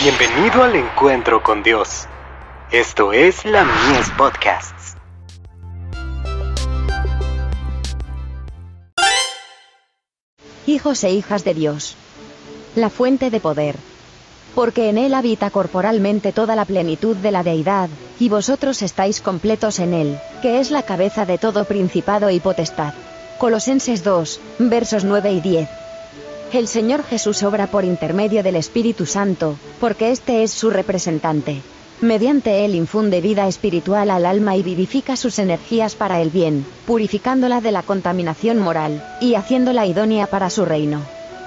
Bienvenido al encuentro con Dios. Esto es la Mies Podcasts. Hijos e hijas de Dios. La fuente de poder. Porque en Él habita corporalmente toda la plenitud de la deidad, y vosotros estáis completos en Él, que es la cabeza de todo principado y potestad. Colosenses 2, versos 9 y 10. El Señor Jesús obra por intermedio del Espíritu Santo, porque éste es su representante. Mediante él infunde vida espiritual al alma y vivifica sus energías para el bien, purificándola de la contaminación moral, y haciéndola idónea para su reino.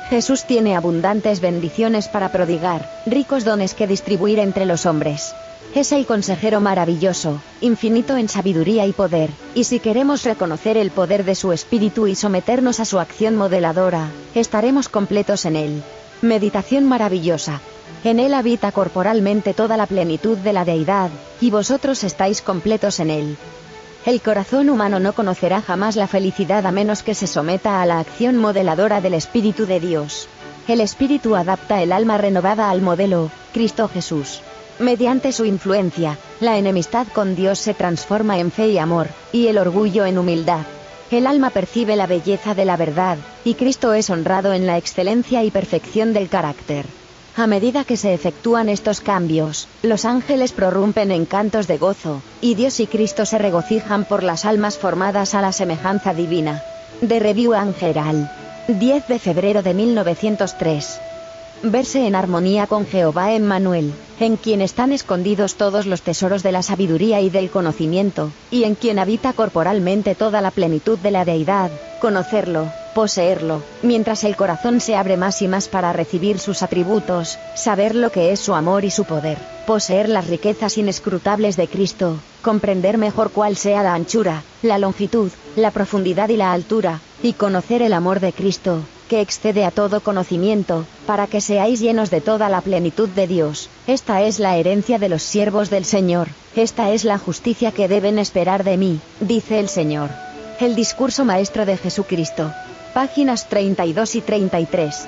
Jesús tiene abundantes bendiciones para prodigar, ricos dones que distribuir entre los hombres. Es el consejero maravilloso, infinito en sabiduría y poder, y si queremos reconocer el poder de su espíritu y someternos a su acción modeladora, estaremos completos en él. Meditación maravillosa. En él habita corporalmente toda la plenitud de la deidad, y vosotros estáis completos en él. El corazón humano no conocerá jamás la felicidad a menos que se someta a la acción modeladora del Espíritu de Dios. El Espíritu adapta el alma renovada al modelo, Cristo Jesús. Mediante su influencia, la enemistad con Dios se transforma en fe y amor, y el orgullo en humildad. El alma percibe la belleza de la verdad, y Cristo es honrado en la excelencia y perfección del carácter. A medida que se efectúan estos cambios, los ángeles prorrumpen en cantos de gozo, y Dios y Cristo se regocijan por las almas formadas a la semejanza divina. De Review Angeral. 10 de febrero de 1903 verse en armonía con Jehová Emmanuel, en quien están escondidos todos los tesoros de la sabiduría y del conocimiento, y en quien habita corporalmente toda la plenitud de la deidad, conocerlo, poseerlo, mientras el corazón se abre más y más para recibir sus atributos, saber lo que es su amor y su poder, poseer las riquezas inescrutables de Cristo, comprender mejor cuál sea la anchura, la longitud, la profundidad y la altura, y conocer el amor de Cristo, que excede a todo conocimiento, para que seáis llenos de toda la plenitud de Dios. Esta es la herencia de los siervos del Señor, esta es la justicia que deben esperar de mí, dice el Señor. El discurso maestro de Jesucristo. Páginas 32 y 33.